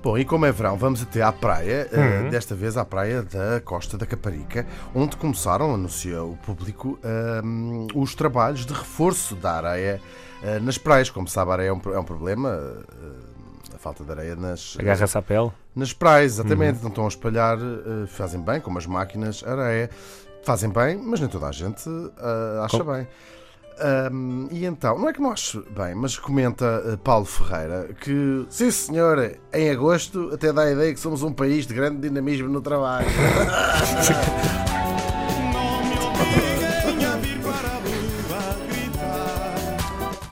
Bom, e como é verão, vamos até à praia, eh, uhum. uh, desta vez à praia da Costa da Caparica, onde começaram, anuncia o público, uh, os trabalhos de reforço da areia uh, nas praias. Como sabe, a areia é um, é um problema, eh, a falta de areia nas. Agarra-se à pele? Nas praias, exatamente. Uhum. Então estão a espalhar, fazem bem, como as máquinas, areia. Fazem bem, mas nem toda a gente uh, acha Com... bem. Um, e então, não é que não acho bem, mas comenta eh, Paulo Ferreira que, sim senhor, em agosto até dá a ideia que somos um país de grande dinamismo no trabalho.